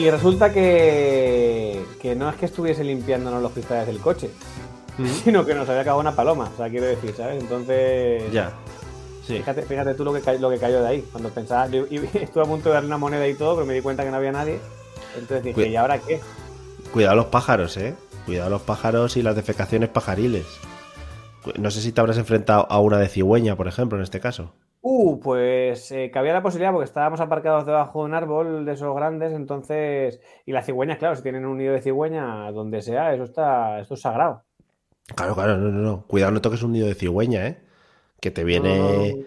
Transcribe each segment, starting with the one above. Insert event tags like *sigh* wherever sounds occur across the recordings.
Y resulta que, que no es que estuviese limpiándonos los cristales del coche, sino que nos había cagado una paloma, o sea, quiero decir, ¿sabes? Entonces, Ya. Sí. fíjate, fíjate tú lo que, lo que cayó de ahí. Cuando pensaba, yo- y *laughs* estuve a punto de darle una moneda y todo, pero me di cuenta que no había nadie. Entonces dije, ¿y ahora qué? Cuidado los pájaros, eh. Cuidado los pájaros y las defecaciones pajariles. No sé si te habrás enfrentado a una de cigüeña, por ejemplo, en este caso. Uh, pues eh, cabía la posibilidad porque estábamos aparcados debajo de un árbol de esos grandes, entonces. Y las cigüeñas, claro, si tienen un nido de cigüeña donde sea, eso está, esto es sagrado. Claro, claro, no, no, no. Cuidado, no toques un nido de cigüeña, eh. Que te viene,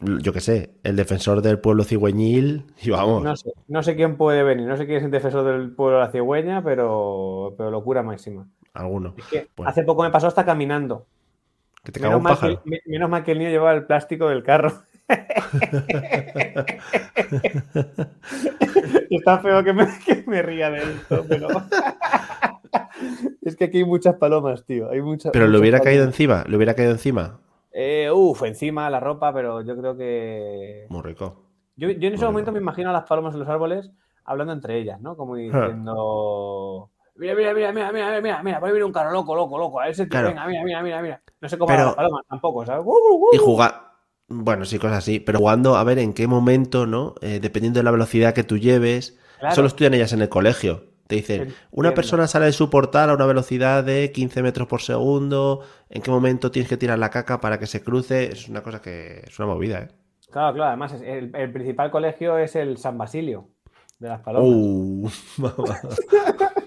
yo qué sé, el defensor del pueblo cigüeñil y vamos. No sé, no sé quién puede venir, no sé quién es el defensor del pueblo de la cigüeña, pero, pero locura máxima. Alguno. Es que hace poco me pasó hasta caminando. Que te caga Menos un mal, que, pájaro. me- menos mal que el niño llevaba el plástico del carro. *laughs* Está feo que me, que me ría de esto, pero. *laughs* es que aquí hay muchas palomas, tío. Hay muchas, Pero le hubiera caído encima, le hubiera caído encima. Eh, uf, encima la ropa, pero yo creo que. Muy rico. Yo, yo en ese momento me imagino a las palomas en los árboles hablando entre ellas, ¿no? Como diciendo. Mira, mira, mira, mira, mira, mira, mira, mira, puede venir un carro loco, loco, loco. A ese tío, Claro. venga, mira, mira, mira, mira. No sé cómo Pero- las palomas tampoco, ¿sabes? ¡Uh, uh, uh! Y jugar. Bueno, sí, cosas así. Pero jugando, a ver en qué momento, ¿no? Eh, dependiendo de la velocidad que tú lleves. Claro. Eso lo estudian ellas en el colegio. Te dicen, una persona sale de su portal a una velocidad de 15 metros por segundo. ¿En qué momento tienes que tirar la caca para que se cruce? Es una cosa que es una movida, ¿eh? Claro, claro, además el, el principal colegio es el San Basilio de las palomas. Uh. *laughs* *laughs*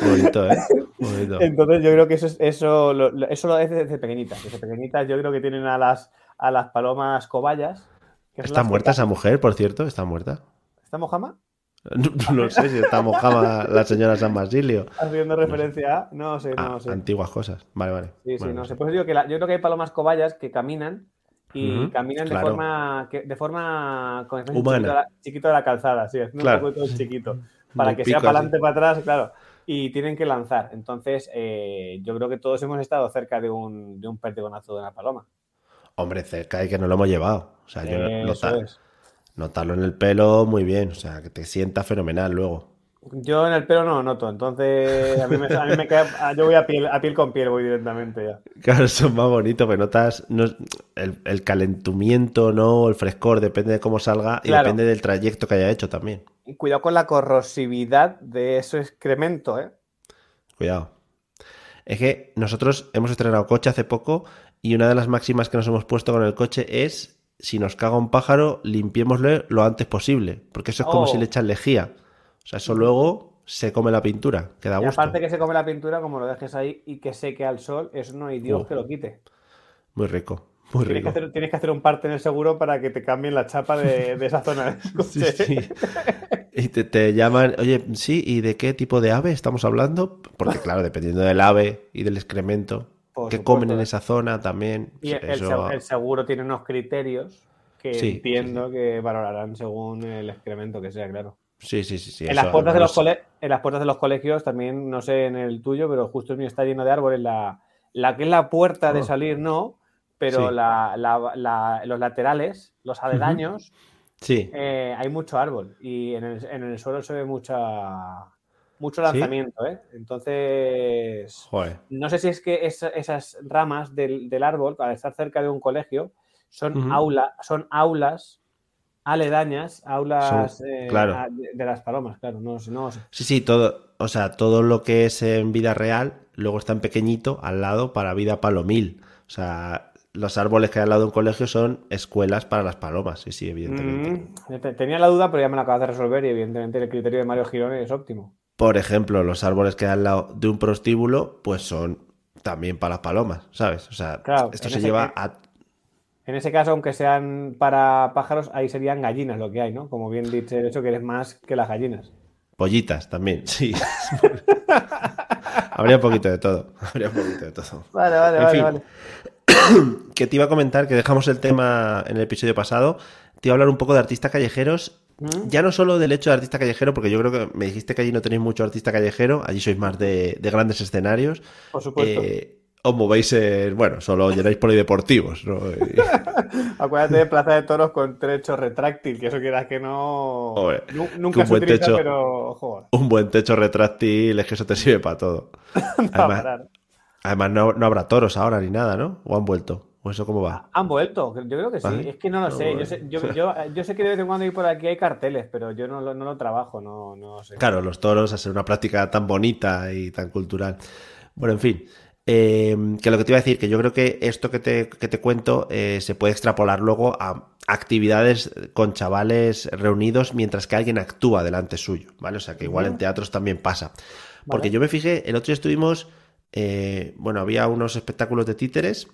Bonito, ¿eh? *laughs* Bonito. Entonces yo creo que eso, es- eso, lo, eso lo es desde pequeñitas. Desde pequeñitas yo creo que tienen a las, a las palomas cobayas. que ¿Está muerta esa mujer, por cierto? ¿Está muerta? ¿Está mojama? *laughs* No, no sé si está mojada la señora San Basilio. Haciendo referencia a... No sé, Ah, no sé. antiguas cosas. Vale, vale. Sí, sí, no sé. Por eso digo que la- yo creo que hay palomas cobayas que caminan y caminan de forma que, de forma con el chiquito de, la, chiquito de la calzada, sí, es un Claro. poco todo chiquito, *laughs* para Muy que sea para adelante, para atrás, claro. Y tienen que lanzar. Entonces, eh, yo creo que todos hemos estado cerca de un, de un perdigonazo de una paloma. Hombre, cerca de que no lo hemos llevado. O sea, yo no- Eso nota- es. notarlo en el pelo muy bien. O sea, que te sienta fenomenal luego. Yo en el pelo no lo noto, entonces a mí me, a mí me yo voy a piel, a piel con piel, voy directamente ya. Claro, es más bonito, pero notas no, el, el calentamiento, ¿no? El frescor, depende de cómo salga y Claro. depende del trayecto que haya hecho también. Y cuidado con la corrosividad de ese excremento, ¿eh? Cuidado. Es que nosotros hemos estrenado coche hace poco y una de las máximas que nos hemos puesto con el coche es si nos caga un pájaro, limpiémoslo lo antes posible. Porque eso es como Oh. si le echas lejía. O sea, eso luego se come la pintura, que da Y gusto. aparte que se come la pintura, como lo dejes ahí y que seque al sol, eso no hay Dios Uh, que lo quite. Muy rico, muy Tienes que, rico. hacer, tienes que hacer un parte en el seguro para que te cambien la chapa de, de esa zona *laughs* Sí, sí. Y te, te llaman, oye, sí, ¿y de qué tipo de ave estamos hablando? Porque claro, dependiendo del ave y del excremento, Por que supuesto. comen en esa zona también. Y el, eso- seg- el seguro tiene unos criterios que Sí, entiendo que valorarán según el excremento que sea, claro. Sí, sí, sí. sí, en, las puertas de los además- cole- en las puertas de los colegios, también, no sé en el tuyo, pero justo el mío está lleno de árboles. La, la que es la puerta de Oh. salir, no, pero Sí. la- la- la- los laterales, los aledaños, Sí, eh, hay mucho árbol y en el, en el suelo se ve mucha mucho ¿Sí? lanzamiento, ¿eh? Entonces, joder. no sé si es que esa- esas ramas del, del árbol, al estar cerca de un colegio, son, Ujú. aula, son aulas aledañas, aulas Son- eh, claro. a- de, de las palomas, claro, no. Sí, sí, todo, o sea, todo lo que es en vida real, luego está en pequeñito al lado para vida palomil. O sea, los árboles que hay al lado de un colegio son escuelas para las palomas, sí, sí, evidentemente. Mm, te- tenía la duda, pero ya me la acabas de resolver y evidentemente el criterio de Mario Girón es óptimo. Por ejemplo, los árboles que hay al lado de un prostíbulo, pues son también para las palomas, ¿sabes? O sea, Claro, esto se lleva que- a... En ese caso, aunque sean para pájaros, ahí serían gallinas lo que hay, ¿no? Como bien dice eso, que eres más que las gallinas. Pollitas también, sí. *laughs* Habría un poquito de todo. Habría un poquito de todo. Vale, vale, En vale, fin. vale. *coughs* Que te iba a comentar que dejamos el tema en el episodio pasado. Te iba a hablar un poco de artistas callejeros. ¿Mm? Ya no solo del hecho de artista callejero, porque yo creo que me dijiste que allí no tenéis mucho artista callejero, allí sois más de, de grandes escenarios. Por supuesto. Eh, os movéis en, bueno, solo llenáis polideportivos, ¿no? Y- *laughs* Acuérdate de Plaza de Toros con techo retráctil, que eso quieras que no. Hombre, Nu- que nunca un se buen utiliza, techo- pero. Joder, un buen techo retráctil es que eso te sirve para todo. *laughs* para Además, además no, no habrá toros ahora ni nada, ¿no? ¿O han vuelto? ¿O eso cómo va? ¿Han vuelto? Yo creo que sí. Vale. Es que no lo No, sé. Yo sé, yo, *laughs* yo- yo sé que de vez en cuando hay por aquí hay carteles, pero yo no lo, no lo trabajo, no, no sé. Claro, los toros, a ser una práctica tan bonita y tan cultural. Bueno, en fin. Eh, que lo que te iba a decir, que yo creo que esto que te, que te cuento eh, se puede extrapolar luego a actividades con chavales reunidos mientras que alguien actúa delante suyo, ¿vale? O sea, que igual en teatros también pasa. Porque Vale. yo me fijé, el otro día estuvimos, eh, bueno, había unos espectáculos de títeres,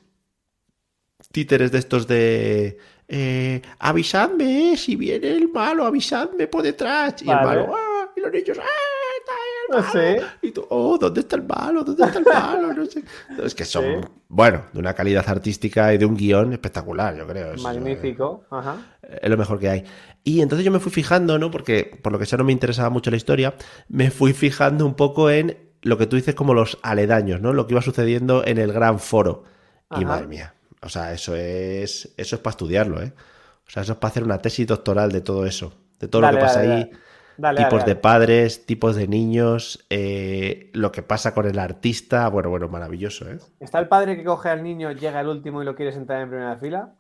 títeres de estos de... eh, avisadme, si viene el malo, avisadme por detrás. Y Vale. el malo, ¡ah! Y los niños, ¡ah! No malo". sé. Y tú, oh, ¿dónde está el malo? ¿Dónde está el malo? No sé. *laughs* Es que son, Sí. bueno, de una calidad artística y de un guion espectacular, yo creo. Es- Magnífico. Ajá. es lo mejor que hay. Y entonces yo me fui fijando, ¿no? Porque por lo que sea no me interesaba mucho la historia, me fui fijando un poco en lo que tú dices como los aledaños, ¿no? Lo que iba sucediendo en el gran foro. Y madre mía, o sea, eso es eso es para estudiarlo, ¿eh? O sea, eso es para hacer una tesis doctoral de todo eso, de todo Dale, lo que pasa dale, ahí, dale. Dale, tipos dale, de dale. padres, tipos de niños, eh, lo que pasa con el artista, bueno, bueno, maravilloso, ¿eh? ¿Está el padre que coge al niño, llega el último y lo quiere sentar en primera fila?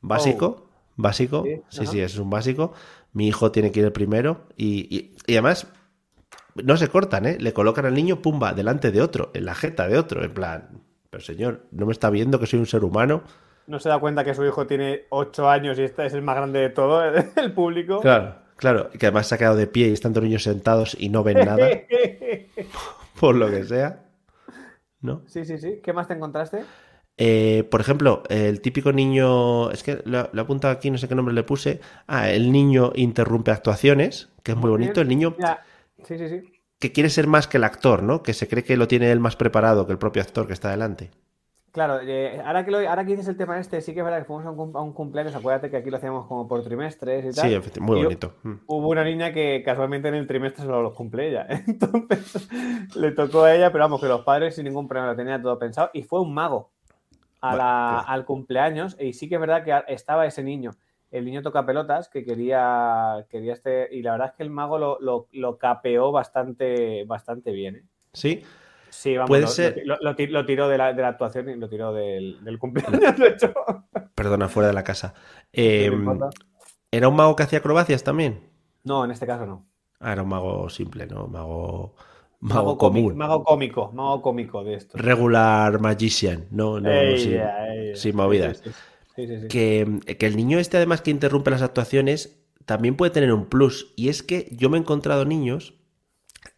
Básico, básico, Sí, sí, ajá. sí, eso es un básico. Mi hijo tiene que ir el primero y, y- y además no se cortan, ¿eh? Le colocan al niño, pumba, delante de otro, en la jeta de otro, en plan, pero señor, ¿no me está viendo que soy un ser humano? No se da cuenta que su hijo tiene 8 años y este es el más grande de todo, *laughs* el público. Claro, claro, que además se ha quedado de pie y están todos los niños sentados y no ven nada, *laughs* por lo que sea, ¿no? sí, sí, sí. ¿Qué más te encontraste? Eh, por ejemplo, el típico niño, es que lo, he apuntado aquí, no sé qué nombre le puse. Ah, el niño interrumpe actuaciones, que es muy bonito. El niño Ya. Sí, sí, sí. que quiere ser más que el actor, ¿no? Que se cree que lo tiene él más preparado que el propio actor que está delante. Claro, eh, ahora, que lo- ahora que dices el tema este, sí que es verdad que fuimos a un, cum- a un cumpleaños, acuérdate que aquí lo hacíamos como por trimestres y tal. Sí, muy bonito. Mm. Hubo una niña que casualmente en el trimestre solo los cumple ella. *laughs* Entonces le tocó a ella, pero vamos, que los padres sin ningún problema lo tenían todo pensado. Y fue un mago a Bueno, la- claro. al cumpleaños. Y sí que es verdad que estaba ese niño. El niño toca pelotas que quería, quería este. Y la verdad es que el mago lo, lo- lo capeó bastante, bastante bien. ¿eh? Sí, Sí, vamos, Puede lo, ser- lo- lo ti- lo tiró de la, de la actuación y lo tiró del, del cumpleaños, *laughs* de hecho. perdona, fuera de la casa. Eh, importa. ¿Era un mago que hacía acrobacias también? No, en este caso no. Ah, era un mago simple, ¿no? Mago, mago, Mago, cómico, común. mago cómico, mago cómico de esto. Regular magician, no, no, sin, movidas. Sí, sí, sí, sí. que, que el niño este, además que interrumpe las actuaciones, también puede tener un plus. Y es que yo me he encontrado niños,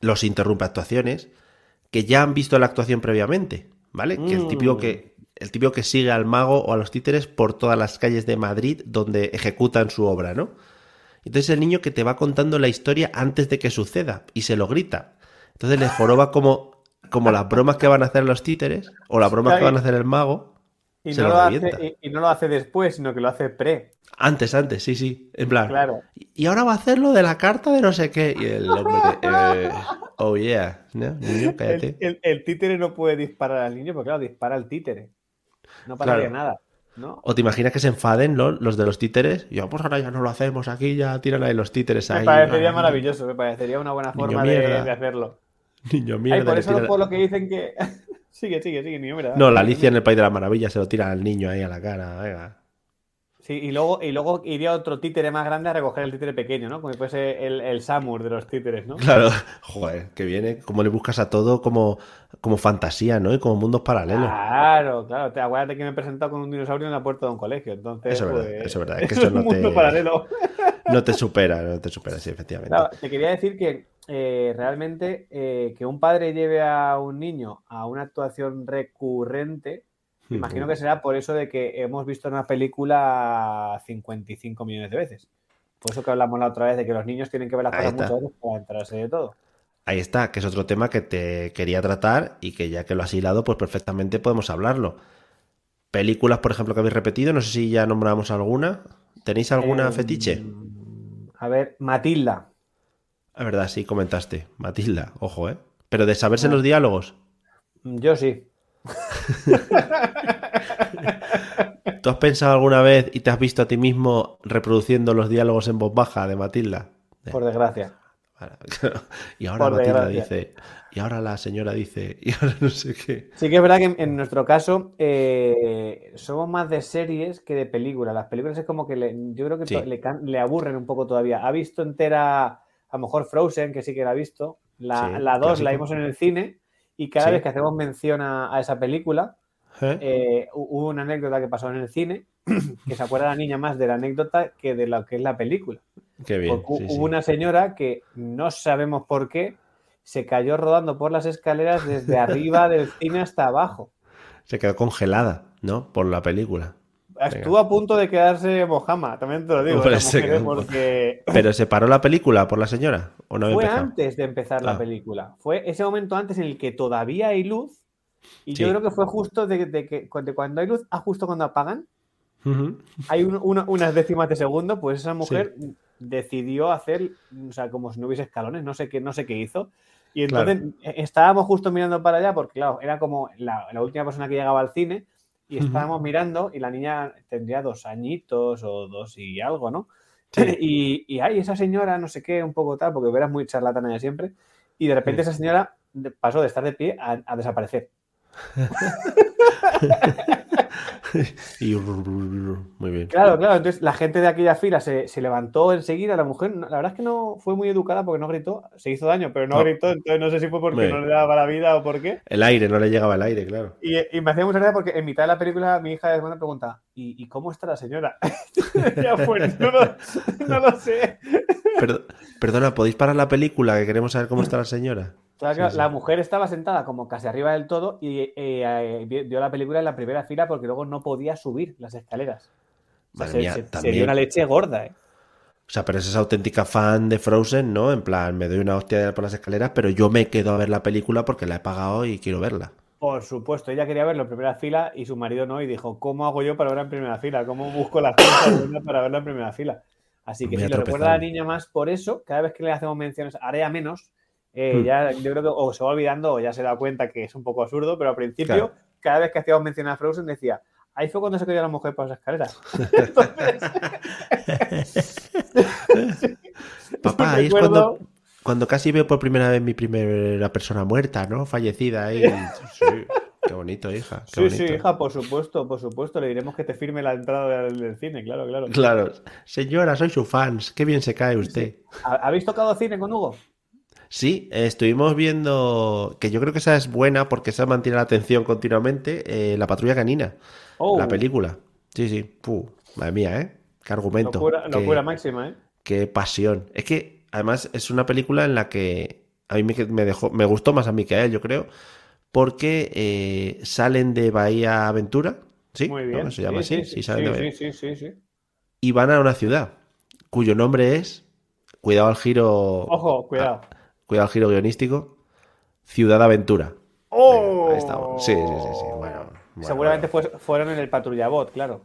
los interrumpe actuaciones, que ya han visto la actuación previamente, ¿vale? Que el típico Mm. que el típico que sigue al mago o a los títeres por todas las calles de Madrid donde ejecutan su obra, ¿no? Entonces el niño que te va contando la historia antes de que suceda y se lo grita. Entonces le joroba como, como las bromas que van a hacer los títeres o las bromas que van a hacer el mago. Y se no, lo hace, y, y no lo hace después, sino que lo hace pre. Antes, antes, sí, sí. En plan. Claro. Y ahora va a hacer lo de la carta de no sé qué. Y el hombre, eh, oh yeah, ¿no? Niño, *laughs* cállate. El, el- el títere no puede disparar al niño, porque claro, dispara al títere. No pasaría Claro. nada, ¿no? O te imaginas que se enfaden los de los títeres. Y yo, pues ahora ya no lo hacemos aquí, ya tiran ahí los títeres Me ahí. parecería Ah, maravilloso, me parecería una buena forma de, mierda. de hacerlo. Niño Ay, mierda. por le eso por lo que dicen que. *laughs* sigue, sigue, sigue, niño, mira. No, la Alicia en el País de la Maravilla se lo tira al niño ahí a la cara. Venga. Sí, y luego, y luego iría otro títere más grande a recoger el títere pequeño, ¿no? Como si fuese el, el Samur de los títeres, ¿no? Claro, *laughs* joder, que viene, como le buscas a todo como, como fantasía, ¿no? Y como mundos paralelos. Claro, claro. Te acuérdate que me he presentado con un dinosaurio en la puerta de un colegio. Entonces, Eso es verdad, pues, eso es verdad. Es que eso eso *laughs* es no un mundo te- paralelo. *laughs* No te supera, no te supera, sí, efectivamente. Claro, te quería decir que eh, realmente eh, que un padre lleve a un niño a una actuación recurrente, imagino que será por eso de que hemos visto una película 55 millones de veces. Por eso que hablamos la otra vez de que los niños tienen que ver las Ahí cosas está. muchas veces para enterarse de todo. Ahí está, que es otro tema que te quería tratar y que ya que lo has hilado, pues perfectamente podemos hablarlo. Películas, por ejemplo, que habéis repetido, no sé si ya nombramos alguna. ¿Tenéis alguna Eh, fetiche? A ver, Matilda. La verdad, sí, comentaste. Matilda, ojo, ¿eh? Pero de saberse los diálogos. Yo sí. *laughs* ¿Tú has pensado alguna vez y te has visto a ti mismo reproduciendo los diálogos en voz baja de Matilda? Por desgracia. *laughs* Y ahora Por Matilda desgracia. dice, y ahora la señora dice, *laughs* y ahora no sé qué. Sí que es verdad que en, en nuestro caso eh, somos más de series que de películas. Las películas es como que le- yo creo que Sí. le, aburren un poco todavía. Ha visto entera, a lo mejor Frozen, que sí que la ha visto. La, Sí, la 2 clásico. la vimos en el cine y cada Sí. vez que hacemos mención a, a esa película, ¿Eh? eh, hu- hubo una anécdota que pasó en el cine *clears throat* que se acuerda la niña más de la anécdota que de lo que es la película. Qué bien. Porque sí, hubo sí. una señora que no sabemos por qué se cayó rodando por las escaleras desde *laughs* arriba del cine hasta abajo. Se quedó congelada, ¿no? Por la película. Estuvo a punto de quedarse Mojama, también te lo digo. Se quedó- porque ¿Pero se paró la película por la señora? ¿O no había fue empezado? antes de empezar Ah. la película. Fue ese momento antes en el que todavía hay luz. Y yo creo que fue justo de, de que de cuando hay luz a justo cuando apagan. Hay un- una- unas décimas de segundo, pues esa mujer decidió hacer, o sea, como si no hubiese escalones, no sé qué, no sé qué hizo. Y Claro. entonces eh, estábamos justo mirando para allá, porque claro, era como la, la última persona que llegaba al cine, y estábamos mirando, y la niña tendría dos añitos o dos y algo, ¿no? Sí. *clears throat* Y, y ay, esa señora, no sé qué, un poco tal, porque verás muy charlatana de siempre, y de repente Sí. esa señora pasó de estar de pie a, a desaparecer. *laughs* *laughs* Y muy bien. Claro, claro. Entonces la gente de aquella fila se, se levantó enseguida. La mujer, la verdad es que no fue muy educada porque no gritó. Se hizo daño, pero no, No. gritó. Entonces no sé si fue porque no le daba la vida o por qué. El aire, no le llegaba el aire, claro. Y, y me hacía mucha gracia porque en mitad de la película mi hija de me pregunta: ¿y, y cómo está la señora? *laughs* ya pues, no lo, no lo sé. Perdo- perdona, ¿podéis parar la película que queremos saber cómo está la señora? Claro, Sí, claro, sí. La mujer estaba sentada como casi arriba del todo y eh, eh, vio la película en la primera fila porque luego no podía subir las escaleras. O sea, Madre se, mía, se- se también. dio una leche gorda, ¿eh? O sea, pero esa es auténtica fan de Frozen, ¿no? En plan, me doy una hostia por las escaleras, pero yo me quedo a ver la película porque la he pagado y quiero verla. Por supuesto, ella quería verlo en primera fila y su marido no, y dijo, ¿cómo hago yo para verla en primera fila? ¿Cómo busco las cosas para verla en primera fila? Así que a si lo recuerda a la niña más por eso, cada vez que le hacemos menciones, haré menos, eh, Hmm. ya yo creo que o se va olvidando o ya se da cuenta que es un poco absurdo, pero al principio, Claro. cada vez que hacíamos mención a Frozen decía, ahí fue cuando se cayó la mujer por las escaleras. *laughs* Entonces, *laughs* Papá, ahí es cuando, cuando casi veo por primera vez mi primera persona muerta, ¿no? Fallecida ahí. *laughs* Sí, qué bonito, hija. Qué Sí, bonito. sí, hija, por supuesto, por supuesto. Le diremos que te firme la entrada del, del cine, claro, claro. Claro. Señora, soy su fans. Qué bien se cae usted. ¿Ha- ¿Habéis tocado cine con Hugo? Sí, estuvimos viendo que yo creo que esa es buena porque esa mantiene la atención continuamente. eh, la patrulla canina, Oh, la película. Sí, sí. Puh, madre mía, ¿eh? Qué argumento. Locura, qué, locura máxima, ¿eh? qué pasión. Es que además es una película en la que a mí me, me dejó, me gustó más a mí que a él, yo creo, porque eh, salen de Bahía Aventura. ¿Sí? Muy ¿No? bien. Se llama Sí, así. sí, Sí, salen de Bahía- sí, sí, sí, sí. Y van a una ciudad cuyo nombre es, cuidado al giro, Ojo, cuidado. Cuidado al giro guionístico, Ciudad Aventura. ¡Oh! Ahí estamos. Sí, sí, sí, sí. Bueno, bueno, Seguramente bueno. fue- fueron en el patrullabot, claro.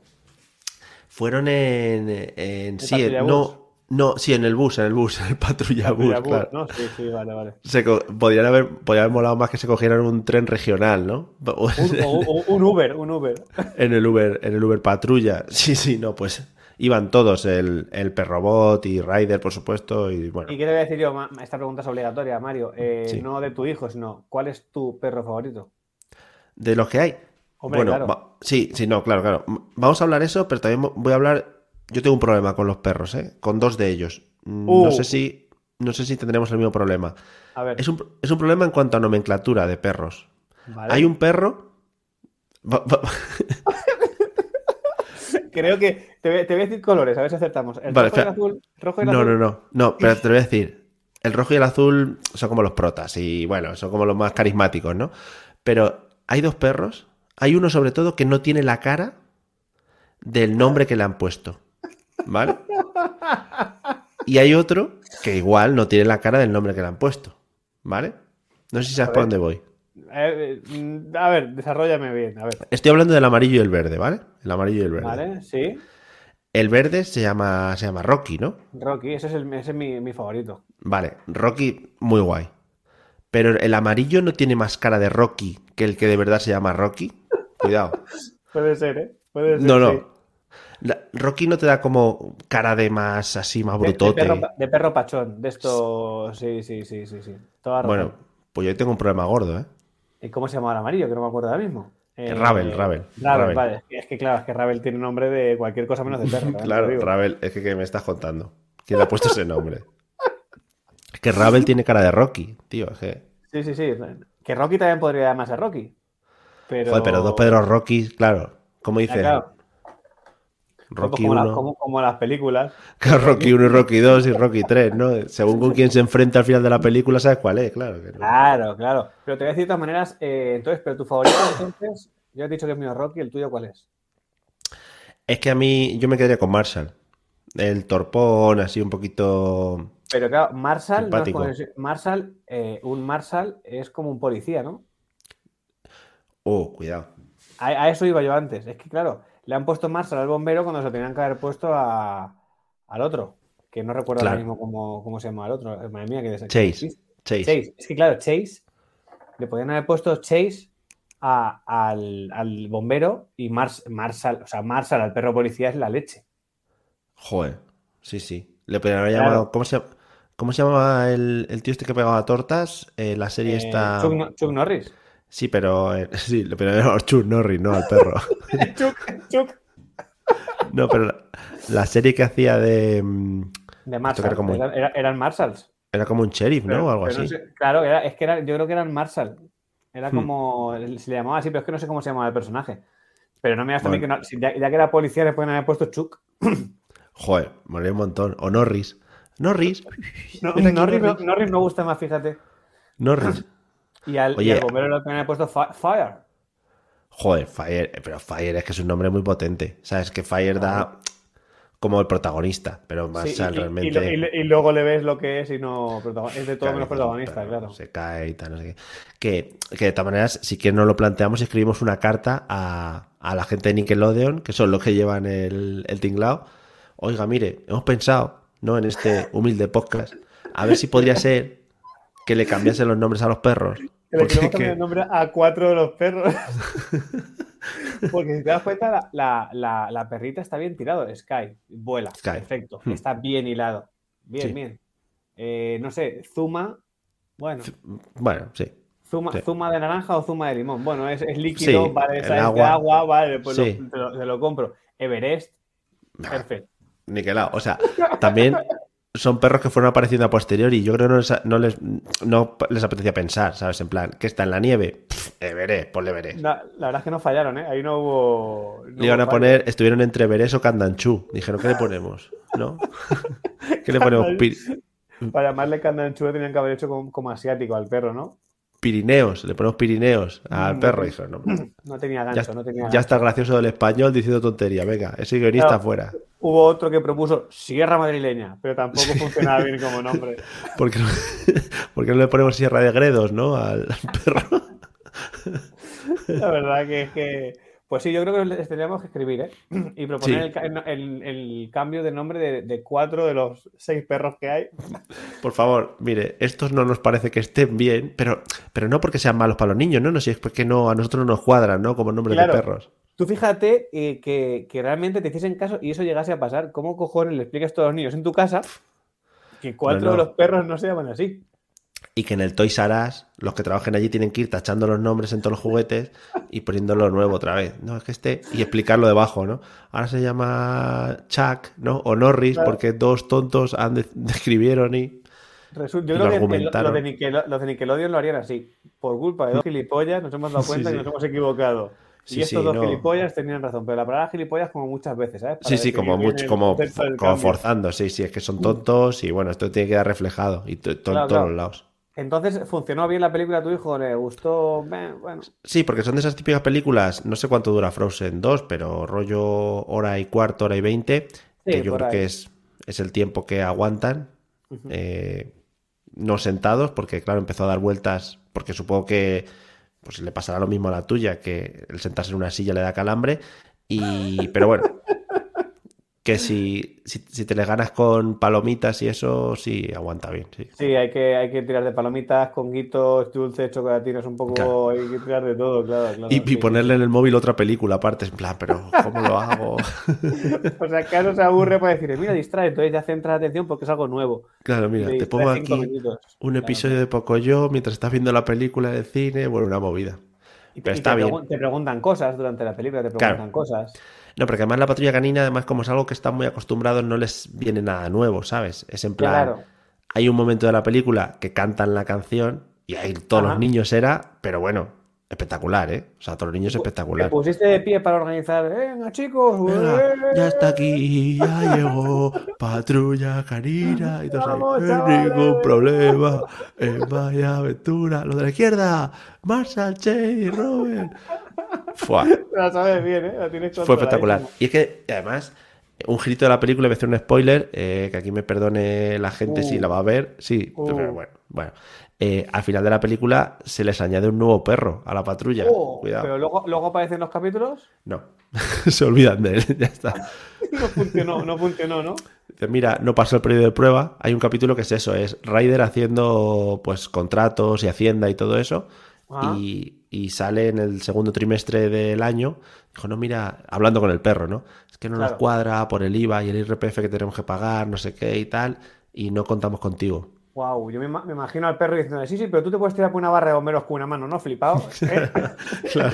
Fueron en, en sí, en- no, no, sí, en el bus, en el bus, *laughs* en el patrullabús, Patrullabot, claro. ¿no? Sí, sí, vale, vale. Se podrían haber, podría haber molado más que se cogieran un tren regional, ¿no? *laughs* Un, o- o- un Uber, un Uber. en el Uber, en el Uber patrulla. Sí, sí, no, pues iban todos, el, el perrobot y Ryder, por supuesto, y bueno. ¿Y qué te voy a decir yo? Esta pregunta es obligatoria, Mario. Eh, Sí. No de tu hijo, sino ¿cuál es tu perro favorito? De los que hay. Hombre, bueno, claro. va- sí, sí, no, claro, claro. Vamos a hablar eso, pero también voy a hablar yo tengo un problema con los perros, ¿eh? Con dos de ellos. Mm, Uh. No sé si, no sé si tendremos el mismo problema. A ver, Es un, es un problema en cuanto a nomenclatura de perros. vale. Hay un perro. *laughs* Creo que te, voy- te voy a decir colores, a ver si acertamos. El Vale, rojo y el azul. Rojo y el No, azul. no, no. No, pero te voy a decir. El rojo y el azul son como los protas y bueno, son como los más carismáticos, ¿no? Pero hay dos perros. Hay uno sobre todo que no tiene la cara del nombre que le han puesto. ¿Vale? *laughs* Y hay otro que igual no tiene la cara del nombre que le han puesto. ¿Vale? No sé si sabes por dónde voy. Eh, eh, a ver, desarrollame bien. A ver. Estoy hablando del amarillo y el verde, ¿vale? El amarillo y el verde. Vale, sí. El verde se llama, se llama Rocky, ¿no? Rocky, ese es, el, ese es mi, mi favorito. Vale, Rocky, muy guay. Pero el amarillo no tiene más cara de Rocky que el que de verdad se llama Rocky. Cuidado. *laughs* Puede ser, ¿eh? Puede ser. No, sí. no. La- Rocky no te da como cara de más así, más De- De, brutote. perro, de perro pachón, de esto. Sí, sí, sí, sí. sí. Toda. Bueno, pues yo tengo un problema gordo, ¿eh? ¿Y cómo se llama el amarillo? Que no me acuerdo ahora mismo. Eh, Ravel, Ravel, Ravel, Ravel. vale. Es que, claro, es que Ravel tiene nombre de cualquier cosa menos de perro. *laughs* ¿eh? Claro. Ravel, es que, que me estás contando. ¿Quién le ha puesto ese nombre? Es que Ravel tiene cara de Rocky, tío. Es que... Sí, sí, sí. Que Rocky también podría llamarse Rocky. Pero... Joder, pero dos Pedro Rocky, claro. ¿Cómo Ya, dice? claro. Rocky como, la- 1. como, como las películas. *laughs* Rocky 1 y Rocky 2 y Rocky 3, ¿no? Según con quién se enfrenta al final de la película, sabes cuál es, claro. que no. Claro, claro. Pero te voy a decir de todas maneras, eh, entonces, pero tu favorito entonces, yo he dicho que es mío Rocky, ¿el tuyo cuál es? Es que a mí, yo me quedaría con Marshall. El torpón, así un poquito. Pero claro, Marshall, no es Marshall, eh, un Marshall es como un policía, ¿no? Oh, cuidado. A, a eso iba yo antes. Es que, claro, le han puesto Marshall al bombero cuando se lo tenían que haber puesto a- al otro. Que no recuerdo ahora mismo cómo, cómo se llama el otro. Eh, Madre mía, que Chase. Chase. Chase. Es que, claro, Chase. Le podían haber puesto Chase a- al, al bombero y Mars, Marshall, o sea, Marshall al perro policía es la leche. Joder. Sí, sí. Le podrían haber Claro. llamado. ¿Cómo se, llama- cómo se llamaba el, el tío este que pegaba tortas? Eh, la serie Eh, está. Chuck, Chuck Norris. Sí, pero. eh, *laughs* sí, haber llamado Chuck Norris, no al perro. *laughs* Chuck, Chuck. no, pero la, la serie que hacía de. mm, De Marshall. era como- Era- era- eran Marshalls. Era como un sheriff, ¿no? Pero- o algo pero no así. sé- claro, era- es que era, yo creo que eran Marshall. Era Hmm. como. Se le llamaba así, pero es que no sé cómo se llamaba el personaje. Pero no me hace a mí que Bueno. no- si ya, ya que era policía, le pueden haber puesto Chuck. *clears throat* Joder, moría un montón. O Norris. Norris. *laughs* No, Norris, no, Norris. Norris me gusta más, fíjate. Norris. Y al, y Oye. al bombero le pueden haber puesto Fi- Fire. Joder, Fire, pero Fire es que es un nombre muy potente. Sabes que Fire da como el protagonista, pero Sí, y- y- realmente. y, lo- y y luego le ves lo que es y no es de todo menos protagonista, claro. Se cae y tal, no sé qué. Que, que de todas maneras, si que no lo planteamos, escribimos una carta a, a la gente de Nickelodeon, que son los que llevan el, el tinglao. Oiga, mire, hemos pensado, ¿no? En este humilde podcast, a ver si podría ser que le cambiasen los nombres a los perros. *laughs* Que le queremos es cambiar el nombre a cuatro de los perros. *laughs* Porque si te das cuenta, la, la- la- la perrita está bien tirado. Sky, vuela. Sky. Perfecto. Hmm. Está bien hilado. Bien, Sí. bien. Eh, no sé, Zuma. Bueno, Bueno, sí. Zuma, sí. Zuma de naranja o Zuma de limón. Bueno, es, es líquido, Sí, vale, el sabes de agua. agua, vale, pues lo- Sí. te, lo, te lo compro. Everest, perfecto. Niquelado. O sea, también son perros que fueron apareciendo a posteriori y yo creo que no les, no les, no les apetecía pensar, ¿sabes? En plan, que está en la nieve, Pff, Everest, ponle Everest. La, la verdad es que no fallaron, ¿eh? Ahí no hubo. no Le iban a fallo. poner, estuvieron entre Everest o Candanchú. Dijeron, ¿qué le ponemos? ¿No? *laughs* ¿Qué le ponemos? Para llamarle Candanchú tenían que haber hecho como, como asiático al perro, ¿no? Pirineos, le ponemos Pirineos al Mm. perro. Dijeron, no, No tenía ya, gancho, no tenía ya gancho. está el gracioso del español diciendo tontería. Venga, ese guionista Claro. fuera. Hubo otro que propuso Sierra Madrileña, pero tampoco funcionaba bien como nombre. *laughs* ¿Por qué no, *laughs* por qué no le ponemos Sierra de Gredos, no? Al *laughs* perro. La verdad que es que. Pues sí, yo creo que les tendríamos que escribir, ¿eh? *clears throat* Y proponer Sí. el, ca- el- el cambio de nombre de, de cuatro de los seis perros que hay. *laughs* Por favor, mire, estos no nos parece que estén bien, pero, pero no porque sean malos para los niños, ¿no? No sé, es porque no, a nosotros no nos cuadran, ¿no? Como nombres Claro. de perros. Tú fíjate eh, que, que realmente te hiciesen caso y eso llegase a pasar. ¿Cómo cojones le explicas a todos los niños en tu casa que cuatro No, no. de los perros no se llaman así? Y que en el Toys R Us los que trabajen allí tienen que ir tachando los nombres en todos los juguetes y poniéndolo nuevo otra vez. No, es que este y explicarlo debajo, ¿no? Ahora se llama Chuck, ¿no? O Norris Claro. porque dos tontos han de- *laughs* describieron y Resu- Y Yo lo creo que de, Nickel- los de Nickelodeon lo harían así. Por culpa de dos *laughs* gilipollas nos hemos dado cuenta sí. que nos hemos equivocado. Sí, y estos dos no. gilipollas tenían razón, pero la palabra gilipollas como muchas veces, ¿sabes? Para Sí, sí, como mucho, como, forzando, sí, sí, es que son tontos y bueno, esto tiene que quedar reflejado y Claro, en todos claro. los lados. Entonces, ¿funcionó bien la película a tu hijo? ¿Le gustó? Bueno, Sí, porque son de esas típicas películas, no sé cuánto dura Frozen 2, pero rollo hora y cuarto, hora y veinte, que yo creo ahí. que es, es el tiempo que aguantan, eh, no sentados, porque claro, empezó a dar vueltas, porque supongo que pues le pasará lo mismo a la tuya, que el sentarse en una silla le da calambre, y pero bueno, que si, si, si te le ganas con palomitas y eso, sí, aguanta bien, sí. sí, hay que, hay que tirar de palomitas, conguitos, dulces, chocolatinas, un poco. Claro. Hay que tirar de todo, claro. claro Y, y ponerle en el móvil otra película aparte, en plan, pero ¿cómo lo hago? *laughs* O sea, acaso se aburre para decir, mira, distrae, entonces ya centra la atención porque es algo nuevo. Claro, mira, te pongo aquí minutos. un Claro, episodio de Pocoyo mientras estás viendo la película de cine, bueno, una movida. Y, Pero y está te, bien. pregun- te preguntan cosas durante la película, te Claro. preguntan cosas. No, porque además la patrulla canina, además como es algo que están muy acostumbrados, no les viene nada nuevo, ¿sabes? Es en plan, Claro. hay un momento de la película que cantan la canción y ahí todos Ajá. los niños era, pero bueno, espectacular, ¿eh? O sea, todos los niños Te espectacular. pusiste de pie para organizar. Venga, chicos. Venga, ¡eh! ya está aquí, ya llegó patrulla canina y todos ahí, Vamos, "Eh, chavales". ningún problema, en vaya aventura, lo de la izquierda, Marshall, Che y Robert. Fua, *laughs* La sabes bien, ¿eh? La tienes fue espectacular. Y es que, además, un girito de la película, voy a hacer un spoiler, eh, que aquí me perdone la gente si Uh. la va a ver, sí, Uh. pero bueno, bueno. Eh, al final de la película se les añade un nuevo perro a la patrulla. Oh, Cuidado. Pero luego, luego aparecen los capítulos. No, *laughs* se olvidan de él, ya está. *laughs* No funcionó, no funcionó, ¿no? Mira, no pasó el periodo de prueba. Hay un capítulo que es eso, es Ryder haciendo pues contratos y hacienda y todo eso. Ah. Y, y sale en el segundo trimestre del año. Dijo, no, mira, hablando con el perro, ¿no? Es que no nos cuadra por el IVA y el IRPF que tenemos que pagar, no sé qué y tal. Y no contamos contigo. Wow, yo me, ima- me imagino al perro diciendo, sí, sí, pero tú te puedes tirar por una barra de bomberos con una mano, ¿no? Flipado. *laughs* ¿eh? Claro.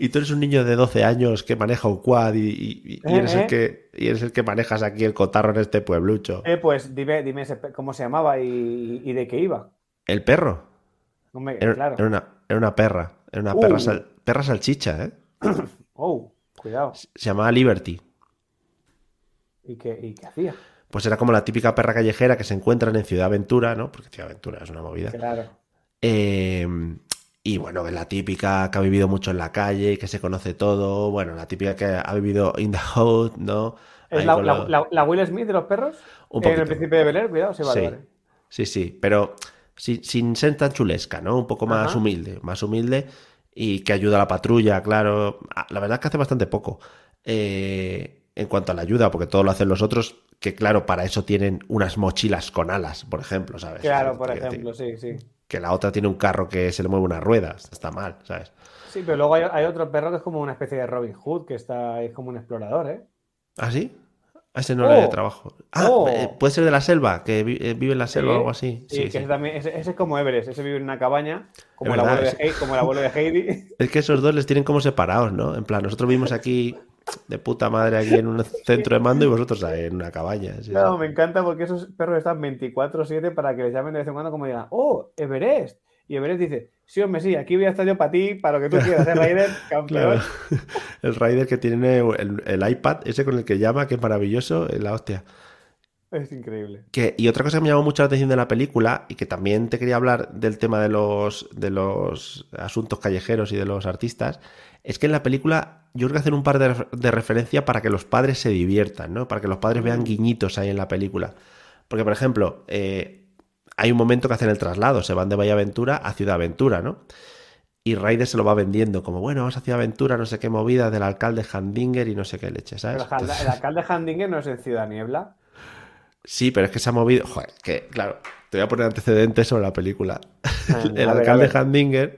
y tú eres un niño de 12 años que maneja un quad y, y- y Eh, eres eh. el que, y eres el que manejas aquí el cotarro en este pueblucho. Eh, pues dime, dime ese cómo se llamaba y, y de qué iba. El perro. Hombre, Era, claro. era una, era una perra. Era una Uh. perra, sal- perra salchicha, ¿eh? *coughs* Oh, cuidado. Se llamaba Liberty. ¿Y qué, y qué hacía? Pues era como la típica perra callejera que se encuentran en Ciudad Aventura, ¿no? Porque Ciudad Aventura es una movida. Claro. Eh, y bueno, es la típica que ha vivido mucho en la calle, que se conoce todo. Bueno, la típica que ha vivido in the hood, ¿no? ¿Es la, la- lo- la- la Will Smith de los perros? Un En el principio de Bel Air, cuidado, sí, vale, sí, vale. sí, sí, pero sin, sin ser tan chulesca, ¿no? Un poco más Ajá. humilde, más humilde y que ayuda a la patrulla, claro. Ah, La verdad es que hace bastante poco eh, en cuanto a la ayuda, porque todo lo hacen los otros, que claro, para eso tienen unas mochilas con alas, por ejemplo, ¿sabes? Claro, por ejemplo, sí, sí. Que la otra tiene un carro que se le mueve una rueda, está mal, ¿sabes? Sí, pero luego hay, hay otro perro que es como una especie de Robin Hood, que está, es como un explorador, ¿eh? ¿Ah, sí? A ese no le Oh. da trabajo. Ah, Oh. eh, puede ser de la selva, que eh, vive en la selva o algo así. Sí, Sí, que sí. Ese, también, ese, ese es como Everest, ese vive en una cabaña, como, el, verdad, abuelo de como el abuelo de Heidi. *laughs* Es que esos dos les tienen como separados, ¿no? En plan, nosotros vivimos aquí de puta madre aquí en un *laughs* centro de mando y vosotros ahí en una cabaña. sí. Claro, me encanta porque esos perros están 24-7 para que les llamen de vez en cuando como digan, oh, Everest. Y Everest dice, sí, hombre, sí, aquí voy a estar yo para ti, para lo que tú quieras, ¿eh, Raider? *laughs* Campeón. Claro. *laughs* El Rider que tiene el, el iPad, ese con el que llama, que es maravilloso, es la hostia. Es increíble. Que, y otra cosa que me llamó mucho la atención de la película, y que también te quería hablar del tema de los, de los asuntos callejeros y de los artistas, es que en la película yo creo que hacen un par de, de referencia para que los padres se diviertan, ¿no? Para que los padres vean guiñitos ahí en la película. Porque, por ejemplo, eh, hay un momento que hacen el traslado, se van de Bahía Aventura a Ciudad Aventura, ¿no? Y Ryder se lo va vendiendo como, bueno, vamos a Ciudad Aventura, no sé qué movida del alcalde Handinger y no sé qué leche, ¿sabes? Pero el, Entonces- el alcalde Handinger no es en Ciudad Niebla. Sí, pero es que se ha movido. Joder, que claro, te voy a poner antecedentes sobre la película. *laughs* El ver, alcalde. Handinger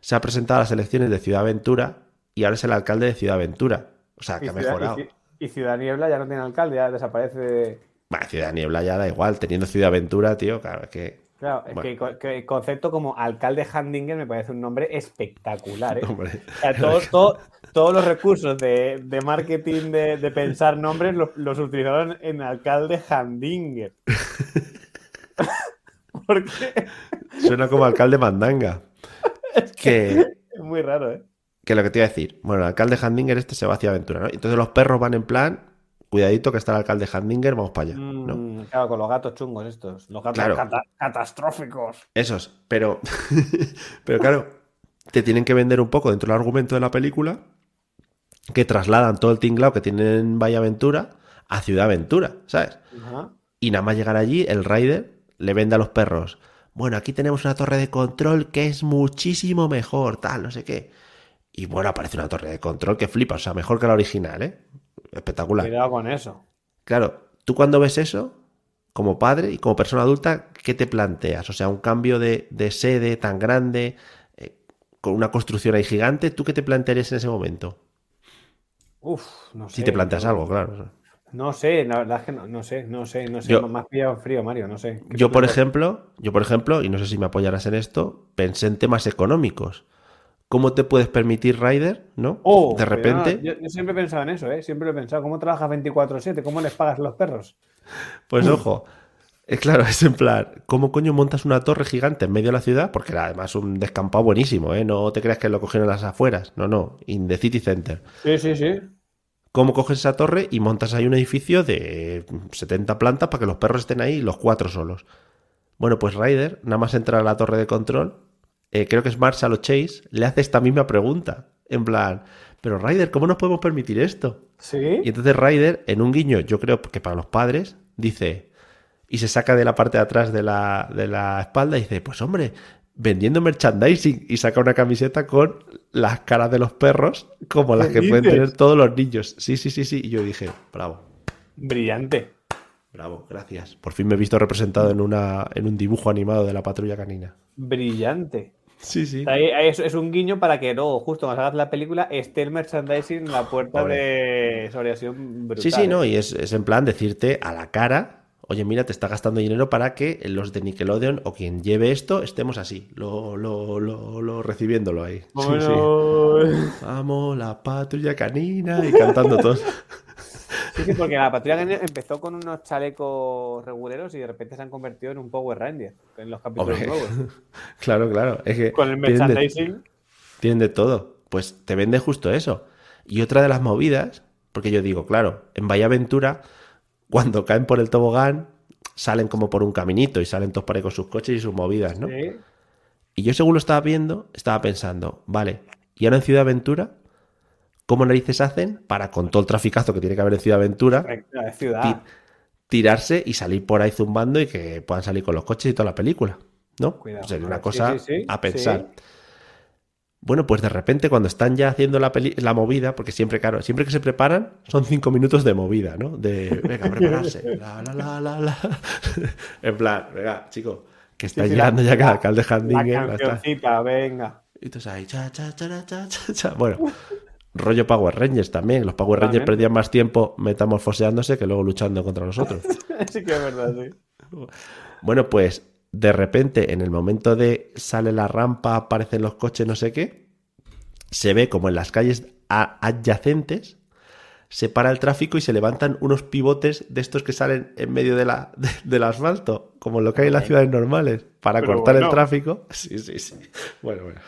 se ha presentado a las elecciones de Ciudad Aventura y ahora es el alcalde de Ciudad Aventura. O sea, que ha Ciudad, mejorado. y y Ciudad Niebla ya no tiene alcalde, ya desaparece. Ciudad Niebla ya da igual. Teniendo Ciudad Aventura, tío, claro, es que. Claro, es Bueno. que, el concepto como alcalde Handinger me parece un nombre espectacular. ¿eh? *laughs* Hombre, O sea, todo- todo- todos los recursos de, de marketing de, de pensar nombres los, los utilizaron en alcalde Handinger. *laughs* Porque suena como alcalde mandanga. *laughs* Que, es muy raro, ¿eh? que lo que te iba a decir, bueno, el alcalde Handinger este se va hacia aventura, ¿no? Entonces los perros van en plan, cuidadito que está el alcalde Handinger, vamos para allá, ¿no? Mm, claro, con los gatos chungos estos. Los gatos Claro. cata- catastróficos. Esos, pero, *laughs* pero claro, te tienen que vender un poco dentro del argumento de la película que trasladan todo el tinglao que tienen en Valle Aventura a Ciudad Aventura, ¿sabes? Y nada más llegar allí, el Rider le vende a los perros. Bueno, aquí tenemos una torre de control que es muchísimo mejor, tal, no sé qué. Y bueno, aparece una torre de control que flipa, o sea, mejor que la original, ¿eh? Espectacular. Cuidado con eso. Claro, tú cuando ves eso, como padre y como persona adulta, ¿qué te planteas? O sea, un cambio de, de sede tan grande, eh, con una construcción ahí gigante, ¿tú qué te plantearías en ese momento? Uf, no sé. Si te planteas algo, claro. No sé, la verdad es que no, no sé, no sé, no sé. Yo- has pillado frío, Mario, no sé. ¿Qué Yo, por ejemplo, yo, por ejemplo, y no sé si me apoyarás en esto, pensé en temas económicos. ¿Cómo te puedes permitir Rider, no? Oh, de repente, no, yo, yo siempre he pensado en eso, ¿eh? Siempre lo he pensado. ¿Cómo trabajas 24-7? ¿Cómo les pagas a los perros? pues ojo. Es claro, *laughs* es en plan, ¿cómo coño montas una torre gigante en medio de la ciudad? Porque era además un descampado buenísimo, ¿eh? No te creas que lo cogieron las afueras. No, no, in the city center. Sí, sí, sí. ¿Cómo coges esa torre y montas ahí un edificio de 70 plantas para que los perros estén ahí los cuatro solos? Bueno, pues Ryder, nada más entrar a la torre de control, eh, creo que es Marshall o Chase, le hace esta misma pregunta. En plan, pero Ryder, ¿cómo nos podemos permitir esto? Sí. Y entonces Ryder, en un guiño, yo creo que para los padres, dice, y se saca de la parte de atrás de la, de la espalda y dice, pues hombre, vendiendo merchandising y saca una camiseta con las caras de los perros como las ¿Qué que pueden tener todos los niños. Sí, sí, sí, sí. Y yo dije, bravo, Brillante. bravo, gracias. Por fin me he visto representado en, una, en un dibujo animado de la patrulla canina. Brillante. Sí, sí. Es, es un guiño para que luego, justo cuando hagas la película, esté el merchandising en la puerta Hombre. de sobreacción brutal. Sí, sí, no, ¿eh? y es, es en plan decirte a la cara, oye, mira, te está gastando dinero para que los de Nickelodeon o quien lleve esto estemos así, lo, lo, lo, lo recibiéndolo ahí. Sí, sí. Bueno, Vamos, la patrulla canina y cantando todos. *laughs* Sí, sí, porque la patrulla empezó con unos chalecos reguleros y de repente se han convertido en un Power Ranger en los capítulos Hombre, nuevos. *laughs* claro, claro. Es que Con el tienen de- merchandising. Tienen de todo. Pues te vende justo eso. Y otra de las movidas, porque yo digo, claro, en Bahía Aventura, cuando caen por el tobogán, salen como por un caminito y salen todos por ahí con sus coches y sus movidas, ¿no? Sí. Y yo según lo estaba viendo, estaba pensando, vale, y ahora en Ciudad Aventura, ¿cómo narices hacen para con todo el traficazo que tiene que haber en Ciudad Aventura, La ciudad. tirarse y salir por ahí zumbando y que puedan salir con los coches y toda la película? ¿No? Cuidado. Sería una cosa sí, sí, a pensar. Bueno, pues de repente cuando están ya haciendo la, peli- la movida, porque siempre, claro, siempre que se preparan son cinco minutos de movida, ¿no? De, venga, *laughs* prepararse. La, la, la, la, la. *laughs* En plan, venga, chico, que está llegando ya cada alcalde La Handinger. la venga. y tú sabes, cha, cha, cha, cha, cha, cha. Bueno, *laughs* rollo Power Rangers también. Los Power Rangers perdían más tiempo metamorfoseándose que luego luchando contra nosotros. *laughs* sí que es verdad, sí. Bueno, pues de repente, en el momento de sale la rampa, aparecen los coches, no sé qué, se ve como en las calles adyacentes se para el tráfico y se levantan unos pivotes de estos que salen en medio de la, de- del asfalto, como lo que hay en las ciudades normales, para Pero cortar el tráfico. *laughs* Sí, sí, sí. Bueno, bueno.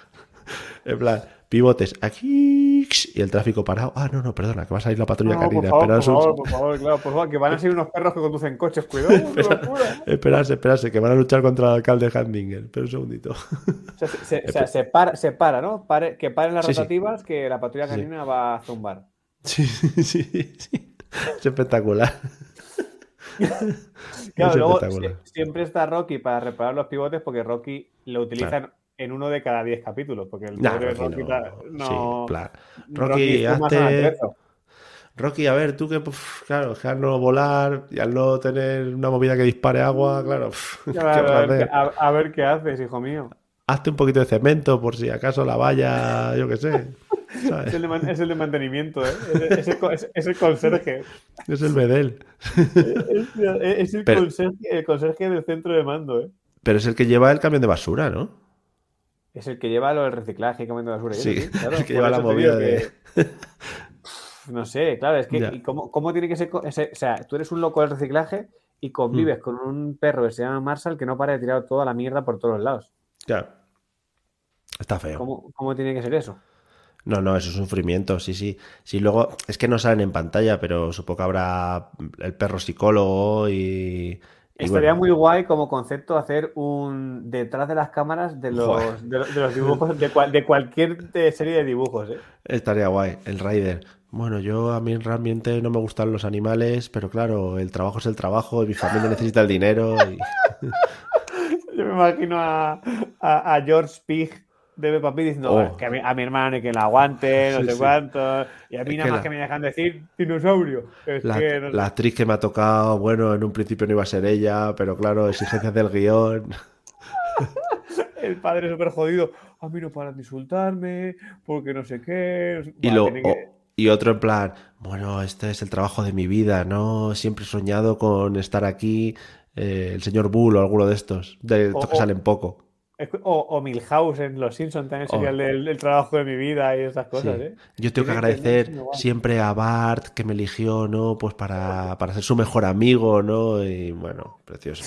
En plan, pivotes aquí y el tráfico parado. Ah, no, no, perdona, que va a salir la patrulla No, por canina. favor, por Esperaos un- favor, por favor, claro, por favor, que van a ser unos perros que conducen coches, cuidado, *laughs* locura. Esperarse, esperarse, que van a luchar contra el alcalde Handinger. Pero un segundito. O sea, se, se- *laughs* o sea, se para, se para, ¿no? Pare- que paren las Sí, sí. rotativas, que la patrulla Sí. canina va a zumbar. Sí, *laughs* sí, sí. Es espectacular. Claro, es luego espectacular. siempre está Rocky para reparar los pivotes porque Rocky lo utilizan en uno de cada diez capítulos. Porque el Nah, Rocky Rocky, no, sí, no- plan, Rocky Rocky. Rocky, a ver, tú que, puf, claro, que al no volar y al no tener una movida que dispare agua, claro, puf, *laughs* ¿qué Claro, vas a ver, a- a ver qué haces, hijo mío. Hazte un poquito de cemento por si acaso la valla, yo qué sé. *laughs* Es el de, man- es el de mantenimiento, ¿eh? Es, el, co- es- es el conserje. *laughs* Es el bedel. Es, es el, Pero- conserje. el conserje del centro de mando, ¿eh? Pero es el que lleva el camión de basura, ¿no? Es el que lleva lo del reciclaje y camión de basura. Sí, ¿sí? *laughs* Claro, el que lleva la movida de... que- No sé, claro, es que Ya. ¿y cómo, cómo tiene que ser? ese- o sea, tú eres un loco del reciclaje y Mm. convives con un perro que se llama Marshall que no para de tirar toda la mierda por todos los lados. Claro. Está feo. ¿Cómo, cómo tiene que ser eso? No, no, eso es sufrimiento, sí, sí. Sí, luego, es que no salen en pantalla, pero supongo que habrá el perro psicólogo y... Estaría bueno, muy guay como concepto hacer un detrás de las cámaras de los, de, los- de los dibujos, de, cual- de cualquier eh, serie de dibujos. ¿eh? Estaría guay, el Rider. Bueno, yo a mí realmente no me gustan los animales, pero claro, el trabajo es el trabajo y mi familia necesita el dinero. y- *laughs* Yo me imagino a, a, a George Pig de Peppa Pig diciendo Oh. "Es que a mi, a mi hermano y que la aguante, *laughs* no Sí, sé sí. cuánto. Y a mí Es nada más la- que me dejan decir dinosaurio. Es La, que no sé. la actriz que me ha tocado, bueno, en un principio no iba a ser ella, pero claro, exigencias del guion. *laughs* El padre súper jodido. A mí no paran de insultarme, porque no sé qué. Y, lo, que- y otro en plan, bueno, este es el trabajo de mi vida, ¿no? Siempre he soñado con estar aquí, eh, el señor Bull o alguno de estos, de estos O- que salen poco. O, o Milhouse en Los Simpsons también sería Oh. el, trabajo de mi vida y esas cosas, Sí. ¿eh? Yo tengo que agradecer siempre a Bart que me eligió, ¿no? Pues para, para ser su mejor amigo, ¿no? Y bueno, precioso.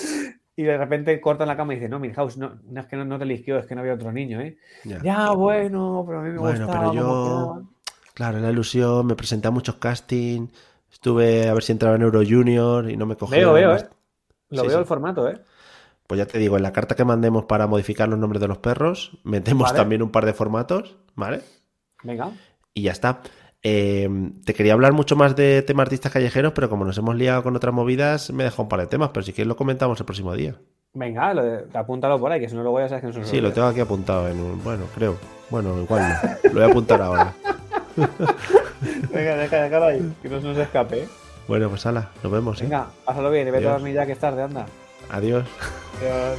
Y de repente cortan la cama y dicen, no, Milhouse, no, no es que no, no te eligió, es que no había otro niño, ¿eh? Ya. Ya, bueno, pero a mí me Bueno, gustaba pero yo, quedaban". claro, la ilusión, me presenté a muchos castings, estuve a ver si entraba en Euro Junior y no me Veo, cogieron. veo, más- ¿eh? Lo Sí, veo sí. el formato, ¿eh? Pues ya te digo, en la carta que mandemos para modificar los nombres de los perros, metemos Vale. también un par de formatos, ¿vale? Venga. Y ya está. Eh, te quería hablar mucho más de temas artistas callejeros, pero como nos hemos liado con otras movidas, me he dejado un par de temas, pero si quieres lo comentamos el próximo día. Venga, lo de- apúntalo por ahí, que si no luego ya sabes que no se Sí, lo tengo aquí apuntado en un... Bueno, creo. Bueno, igual no. Lo voy a apuntar ahora. *laughs* Venga, deja, déjalo ahí, que no se nos escape, ¿eh? Bueno, pues ala, nos vemos. ¿eh? Venga, pásalo bien y vete a dormir ya que es tarde, anda. Adiós. Adiós.